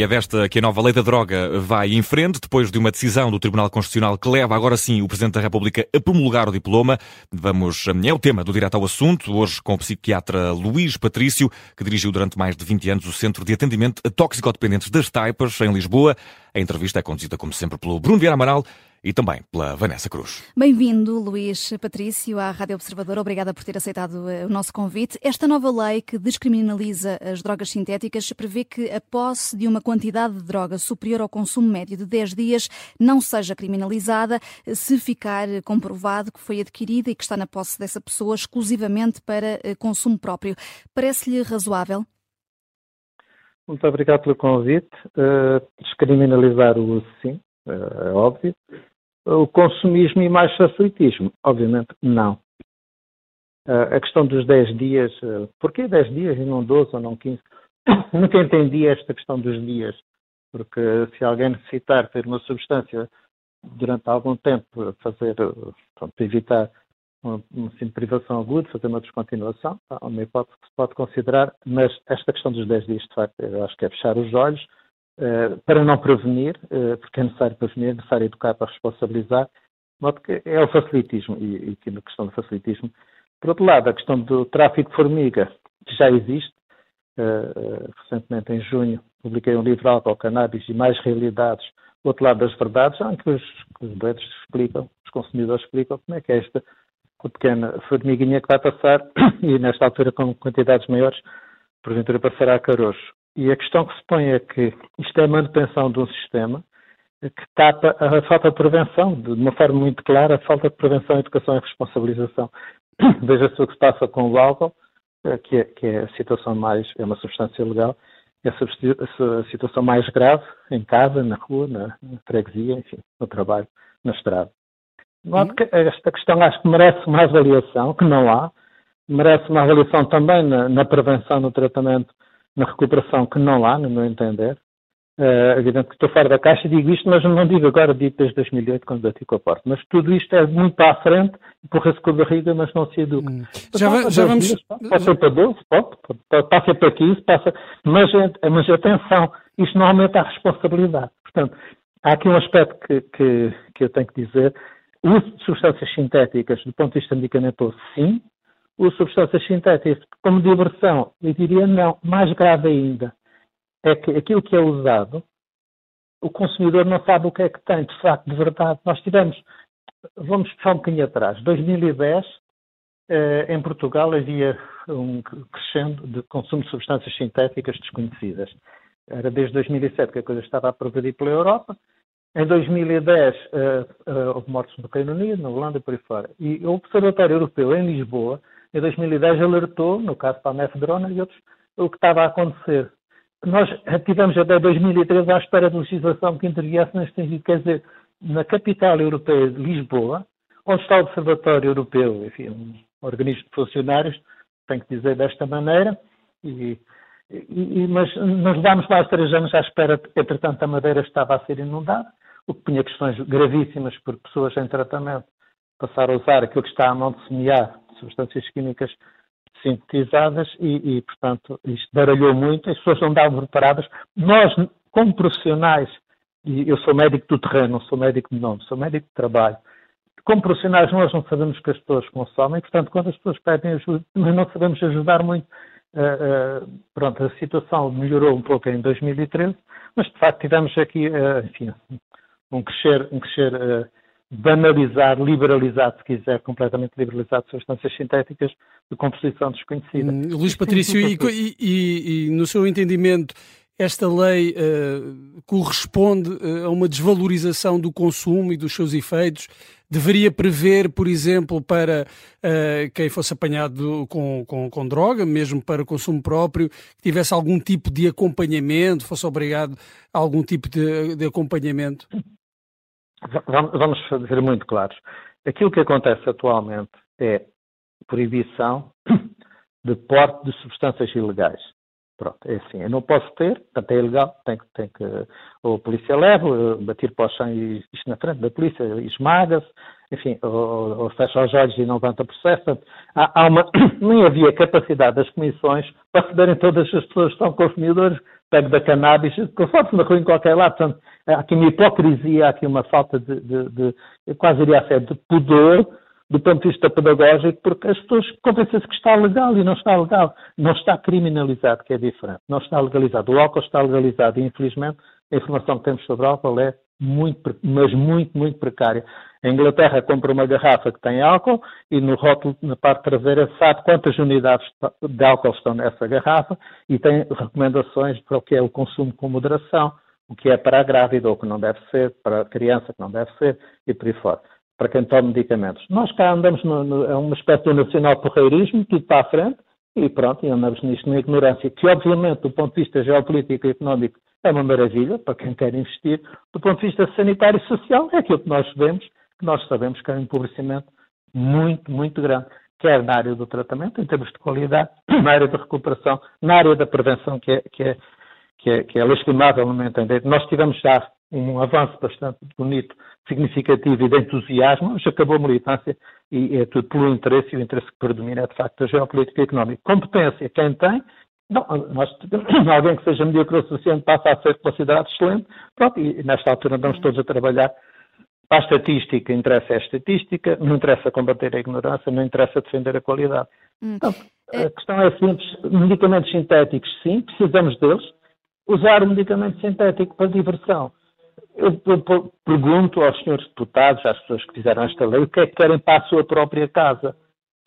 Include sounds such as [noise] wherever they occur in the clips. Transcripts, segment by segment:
E é desta que a nova lei da droga vai em frente, depois de uma decisão do Tribunal Constitucional que leva agora sim o Presidente da República a promulgar o diploma. Vamos, é o tema do Direto ao Assunto, hoje com o psiquiatra Luís Patrício, que dirigiu durante mais de 20 anos o Centro de Atendimento a Toxicodependentes das Taipas, em Lisboa. A entrevista é conduzida, como sempre, pelo Bruno Vieira Amaral e também pela Vanessa Cruz. Bem-vindo, Luís Patrício, à Rádio Observador. Obrigada por ter aceitado eh, o nosso convite. Esta nova lei que descriminaliza as drogas sintéticas prevê que a posse de uma quantidade de droga superior ao consumo médio de 10 dias não seja criminalizada se ficar comprovado que foi adquirida e que está na posse dessa pessoa exclusivamente para eh, consumo próprio. Parece-lhe razoável? Muito obrigado pelo convite. Uh, descriminalizar o uso, sim, é óbvio. O consumismo e mais facilitismo? Obviamente não. A questão dos 10 dias, eh, porquê 10 dias e não 12 ou não 15? [coughs] Nunca entendi esta questão dos dias, porque se alguém necessitar ter uma substância durante algum tempo, fazer, pronto, evitar uma, uma assim, privação aguda, fazer uma descontinuação, é uma hipótese que se pode considerar, mas esta questão dos 10 dias, de facto, eu acho que é fechar os olhos, para não prevenir, uh, porque é necessário prevenir, é necessário educar para responsabilizar, de modo que é o facilitismo, e, e na questão do facilitismo. Por outro lado, a questão do tráfico de formiga, que já existe, uh, recentemente em junho publiquei um livro Álcool, Cannabis e Mais Realidades, do outro lado das verdades, em que os, os doentes explicam, os consumidores explicam como é que é esta pequena formiguinha que vai passar, [coughs] e nesta altura com quantidades maiores, porventura passará a caroço. E a questão que se põe é que isto é a manutenção de um sistema que tapa a falta de prevenção, de uma forma muito clara, a falta de prevenção, educação e responsabilização. [coughs] Veja-se o que se passa com o álcool, eh, que é, que é, a situação mais, é uma substância legal, é a situação mais grave em casa, na rua, na, na freguesia, enfim, no trabalho, na estrada. Uhum. esta questão acho que merece uma avaliação, que não há, merece uma avaliação também na, na prevenção, no tratamento na recuperação que não há, no meu entender. É evidente que estou fora da caixa e digo isto, mas não digo agora, digo desde 2008, quando bati com a porta. Mas tudo isto é muito para a frente, empurra-se com a barriga, mas não se educa. Hum. Já, vai, já vamos... Dias, ser para 12, pode, pode, passa para 15, passa... Mas, mas atenção, isto não aumenta a responsabilidade. Portanto, há aqui um aspecto que, que, que eu tenho que dizer. O uso de substâncias sintéticas, do ponto de vista medicamentoso, sim, o substâncias sintéticas como diversão, eu diria não. Mais grave ainda é que aquilo que é usado, o consumidor não sabe o que é que tem, de facto, de verdade. Nós tivemos, vamos puxar um bocadinho atrás, 2010, eh, em Portugal havia um crescendo de consumo de substâncias sintéticas desconhecidas. Era desde 2007 que a coisa estava a progredir pela Europa. Em 2010 eh, eh, houve mortes no Reino Unido, na Holanda e por aí fora. E o Observatório Europeu em Lisboa em 2010 alertou, no caso para a mefedrona e outros, o que estava a acontecer. Nós tivemos até 2013 à espera de legislação que interviesse neste sentido, quer dizer, na capital europeia de Lisboa, onde está o Observatório Europeu, enfim, um organismo de funcionários, tenho que dizer desta maneira, e, e, mas nós levámos mais três anos à espera, entretanto, a Madeira estava a ser inundada, o que punha questões gravíssimas por pessoas em tratamento passar a usar aquilo que está à mão de semear substâncias químicas sintetizadas e, e, portanto, isto baralhou muito, as pessoas não estavam preparadas. Nós, como profissionais, e eu sou médico do terreno, não sou médico de nome, sou médico de trabalho, como profissionais nós não sabemos que as pessoas consomem, portanto, quando as pessoas pedem ajuda, nós não sabemos ajudar muito. Uh, uh, pronto, a situação melhorou um pouco em 2013, mas de facto tivemos aqui, uh, enfim, um crescer, um crescer banalizar, liberalizar, se quiser, completamente liberalizar substâncias sintéticas de composição desconhecida. Hum, Luís Patrício, [laughs] e, e, e, no seu entendimento, esta lei uh, corresponde uh, a uma desvalorização do consumo e dos seus efeitos? Deveria prever, por exemplo, para uh, quem fosse apanhado com, com, com, droga, mesmo para consumo próprio, que tivesse algum tipo de acompanhamento, fosse obrigado a algum tipo de, de acompanhamento? Vamos ser muito claros. Aquilo que acontece atualmente é proibição [coughs] de porte de substâncias ilegais. Pronto, é assim. Eu não posso ter, portanto é ilegal, tem que, tem que ou a polícia leva, bater para o chão e isto na frente da polícia esmaga-se, enfim, ou, ou fecha os olhos e não levanta processo. Portanto, há, há uma, [coughs] nem havia capacidade das comissões para receberem todas as pessoas que são consumidores, pego da cannabis, conforme na rua em qualquer lado. Portanto, há aqui uma hipocrisia, há aqui uma falta de, de, de quase iria ser, de pudor do ponto de vista pedagógico, porque as pessoas convencem-se que está legal e não está legal. Não está criminalizado, que é diferente. Não está legalizado. O álcool está legalizado e, infelizmente, a informação que temos sobre álcool é muito, mas muito, muito precária. A Inglaterra compra uma garrafa que tem álcool e no rótulo, na parte traseira, sabe quantas unidades de álcool estão nessa garrafa e tem recomendações para o que é o consumo com moderação, o que é para a grávida ou que não deve ser, para a criança que não deve ser e por aí fora para quem toma medicamentos. Nós cá andamos no, no, é uma espécie nacional porreirismo, tudo para a frente, e pronto, e andamos nisto na ignorância, que obviamente, do ponto de vista geopolítico e económico, é uma maravilha para quem quer investir. Do ponto de vista sanitário e social, é aquilo que nós vemos, nós sabemos que é um empobrecimento muito, muito grande, quer na área do tratamento, em termos de qualidade, [clears throat] na área da recuperação, na área da prevenção, que é, que é, que é, que é lastimável no meu entender. Nós tivemos já um avanço bastante bonito, significativo e de entusiasmo, mas acabou a militância e é tudo pelo interesse, e o interesse que predomina é de facto a geopolítica económica. Competência, quem tem, não, nós, [clears throat] alguém que seja medíocre o suficiente passa a ser considerado excelente, pronto, e nesta altura andamos todos a trabalhar para a estatística, interessa a estatística, não interessa combater a ignorância, não interessa defender a qualidade. Hum. Então, a questão é simples, medicamentos sintéticos, sim, precisamos deles, usar o medicamento sintético para diversão eu, eu, pergunto aos senhores deputados, às pessoas que fizeram esta lei, o que é que querem para a sua própria casa.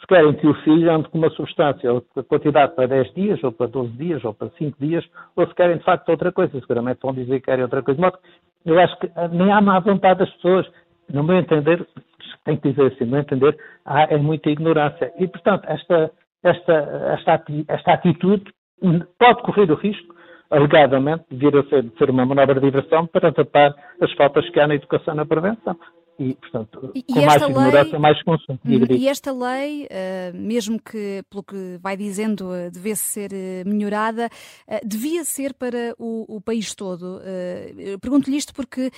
Se querem que o filho ande com uma substância, ou quantidade para 10 dias, ou para 12 dias, ou para 5 dias, ou se querem de facto outra coisa. Seguramente vão dizer que querem outra coisa. Mas eu acho que nem há má vontade das pessoas. No meu entender, tem que dizer assim, no meu entender, há, é muita ignorância. E, portanto, esta, esta, esta, esta atitude pode correr o risco alegadamente, vir a ser, ser uma manobra de diversão para tapar as faltas que há na educação na prevenção e, portanto, e, com e mais ignorância, mais consumo. Uhum. E esta lei, uh, mesmo que, pelo que vai dizendo, uh, devesse ser uh, melhorada, devia ser para o, o país todo. Pergunto-lhe isto porque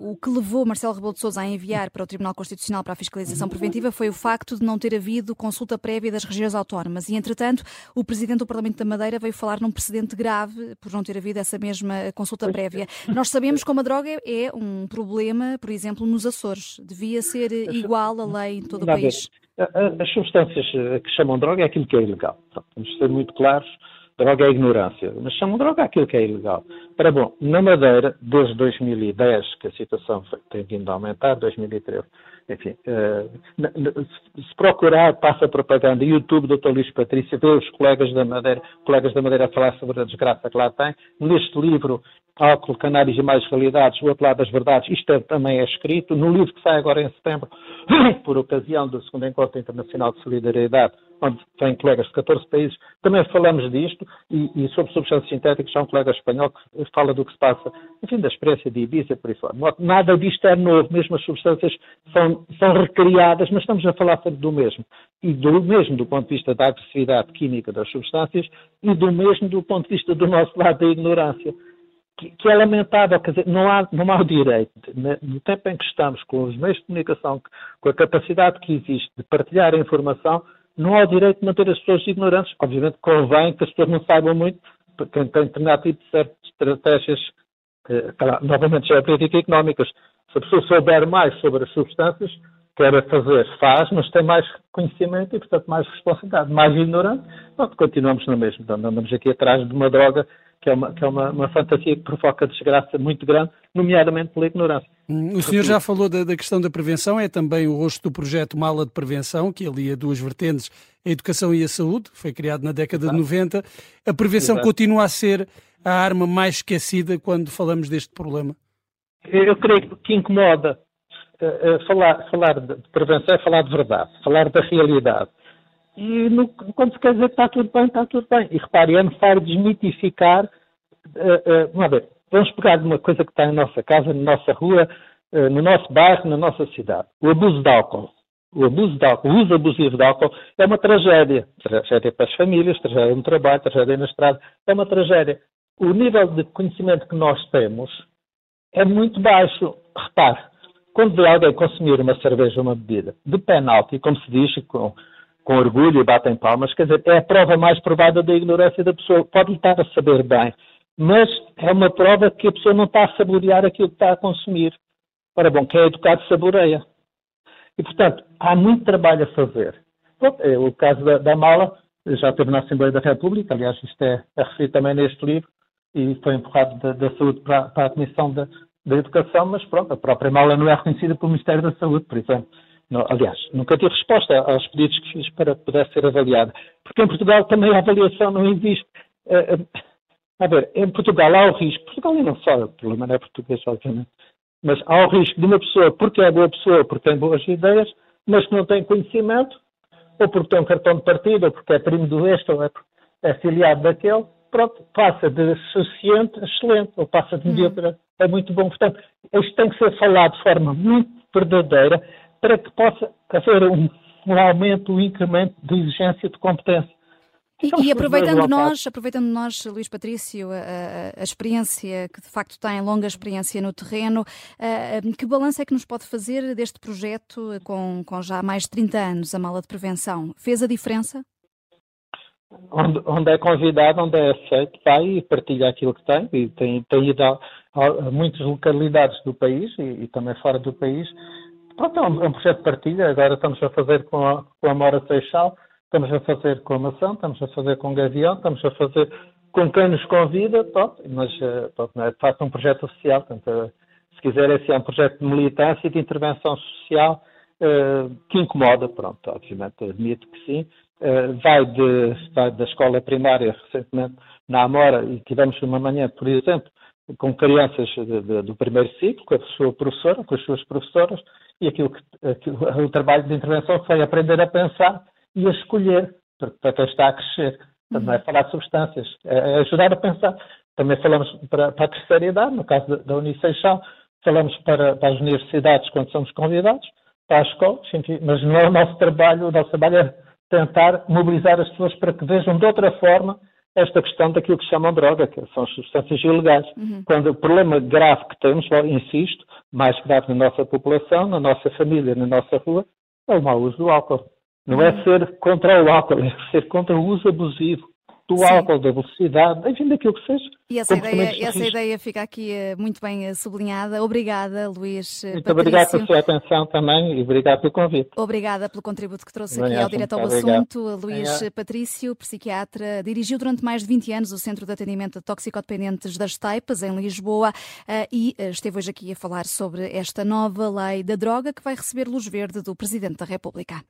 o que levou Marcelo Rebelo de Sousa a enviar para o Tribunal Constitucional para a fiscalização preventiva foi o facto de não ter havido consulta prévia das regiões autónomas. E, entretanto, o Presidente do Parlamento da Madeira veio falar num precedente grave por não ter havido essa mesma consulta prévia. Nós sabemos como a droga é um problema, por exemplo, nos Açores? Devia ser igual a lei em todo o país? As substâncias eh, que chamam droga é aquilo que é ilegal. vamos ser muito claros. Droga é ignorância, mas chamam droga aquilo que é ilegal. Para bom, na Madeira, desde 2010, que a situação tem vindo a aumentar, 2013, enfim, uh, se procurar, passa propaganda, YouTube, Dr. Luís Patrícia, vê os colegas da Madeira, colegas da Madeira a falar sobre a desgraça que lá tem. Neste livro, Álcool, Canários e Mais Realidades, o outro lado das verdades, isto é, também é escrito. No livro que sai agora em setembro, [coughs] por ocasião do segundo Encontro Internacional de Solidariedade, onde vêm colegas de 14 países, também falamos disto, e, e sobre substâncias sintéticas, há um colega espanhol que fala do que se passa, enfim, da experiência de Ibiza, por aí fora. Nada disto é novo, mesmo as substâncias são, são recriadas, mas estamos a falar sempre do mesmo. E do mesmo do ponto de vista da agressividade química das substâncias e do mesmo do ponto de vista do nosso lado da ignorância que, é lamentável, quer dizer, não há, não há o direito, no tempo em que estamos, com os meios de comunicação, com a capacidade que existe de partilhar a informação, não há o direito de manter as pessoas ignorantes. Obviamente convém que as pessoas não saibam muito, quem tem determinado tipo de certas estratégias, que, claro, novamente já é política económicas. Se a pessoa souber mais sobre as substâncias, quer fazer, faz, mas tem mais conhecimento e, portanto, mais responsabilidade, mais ignorante, pronto, continuamos no mesmo. Então, andamos aqui atrás de uma droga que é, uma, que é uma, uma fantasia que provoca desgraça muito grande, nomeadamente pela ignorância. O senhor já falou da, da, questão da prevenção, é também o rosto do projeto Mala de Prevenção, que alia duas vertentes, a educação e a saúde, foi criado na década Exato. de 90. A prevenção Exato. continua a ser a arma mais esquecida quando falamos deste problema? Eu creio que incomoda uh, uh, falar, falar de prevenção é falar de verdade, falar da realidade. E no, quando se quer dizer que está tudo bem, está tudo bem. E repare, é necessário desmitificar. Uh, uh, vamos ver, vamos pegar uma coisa que está na nossa casa, na nossa rua, uh, no nosso bairro, na nossa cidade. O abuso de álcool. O abuso de álcool, o uso abusivo de álcool é uma tragédia. Tragédia para as famílias, tragédia no trabalho, tragédia na estrada. É uma tragédia. O nível de conhecimento que nós temos é muito baixo. Repare, quando alguém consumir uma cerveja ou uma bebida de penalti, como se diz, com, com orgulho e batem palmas, quer dizer, é a prova mais provada da ignorância da pessoa. Pode estar a saber bem, mas é uma prova que a pessoa não está a saborear aquilo que está a consumir. Ora bom, quem é educado saboreia. E, portanto, há muito trabalho a fazer. É o caso da, da mala, já teve na Assembleia da República, aliás, isto é, é referido também neste livro, e foi empurrado da, da saúde para, para, a Comissão da, da Educação, mas pronto, a própria mala não é reconhecida pelo Ministério da Saúde, por exemplo. Não, aliás, nunca tive resposta aos pedidos que fiz para que pudesse ser avaliada. Porque em Portugal também a avaliação não existe. Uh, a ver, em Portugal há o risco, Portugal e não só, o problema não é português, obviamente, mas há o risco de uma pessoa, porque é boa pessoa, porque tem boas ideias, mas que não tem conhecimento, ou porque tem um cartão de partido, ou porque é primo do este, ou é, é filiado daquele, pronto, passa de suficiente a excelente, ou passa de mediocre uhum. a muito bom. Portanto, isto tem que ser falado de forma muito verdadeira para que possa haver um, um aumento, um incremento de exigência de competência. E, e, aproveitando nós, aproveitando nós, Luís Patrício, a, a, a, experiência que de facto tem, longa experiência no terreno, a, que balanço é que nos pode fazer deste projeto com, com já mais de 30 anos, a mala de prevenção? Fez a diferença? Onde, onde é convidado, onde é aceito, vai e partilha aquilo que tem, e tem, tem ido a, a muitas localidades do país e, e, também fora do país. Pronto, é um, é um, projeto de partilha, agora estamos a fazer com a, com a Mora Seixal, estamos a fazer com a maçã, estamos a fazer com o gavião, estamos a fazer com quem nos convida, pronto, mas eh, pronto, não é de facto um projeto oficial, portanto, eh, se quiser esse é um projeto de militância e de intervenção social uh, que incomoda, pronto, obviamente admito que sim, uh, vai, de, vai da escola primária recentemente na Amora e tivemos uma manhã, por exemplo, com crianças de, de, do primeiro ciclo, com a sua professora, com as suas professoras, e aquilo que, aquilo, o trabalho de intervenção foi aprender a pensar e a escolher para quem está a crescer. Não é falar de substâncias, é, é ajudar a pensar. Também falamos para, para a terceira idade, no caso da, da falamos para, para, as universidades quando somos convidados, para as escolas, enfim, mas não é o nosso trabalho, o nosso trabalho é tentar mobilizar as pessoas para que vejam de outra forma esta questão daquilo que chamam droga, que são as substâncias ilegais. Uhum. Quando o problema grave que temos, insisto, mais grave na nossa população, na nossa família, na nossa rua, é o mau uso do álcool. Não é ser contra o álcool, é ser contra o uso abusivo do Sim. álcool, da velocidade, enfim, daquilo que seja. E essa, ideia, essa ideia fica aqui eh, muito bem eh, sublinhada. Obrigada, Luís eh, Muito Patrício. obrigado pela sua atenção também e obrigado pelo convite. Obrigada pelo contributo que trouxe aqui ao Direto ao Assunto. Luís Patrício, psiquiatra, dirigiu durante mais de 20 anos o Centro de Atendimento de Toxicodependentes das Taipas, em Lisboa, e esteve hoje aqui a falar sobre esta nova lei da droga que vai receber luz verde do Presidente da República.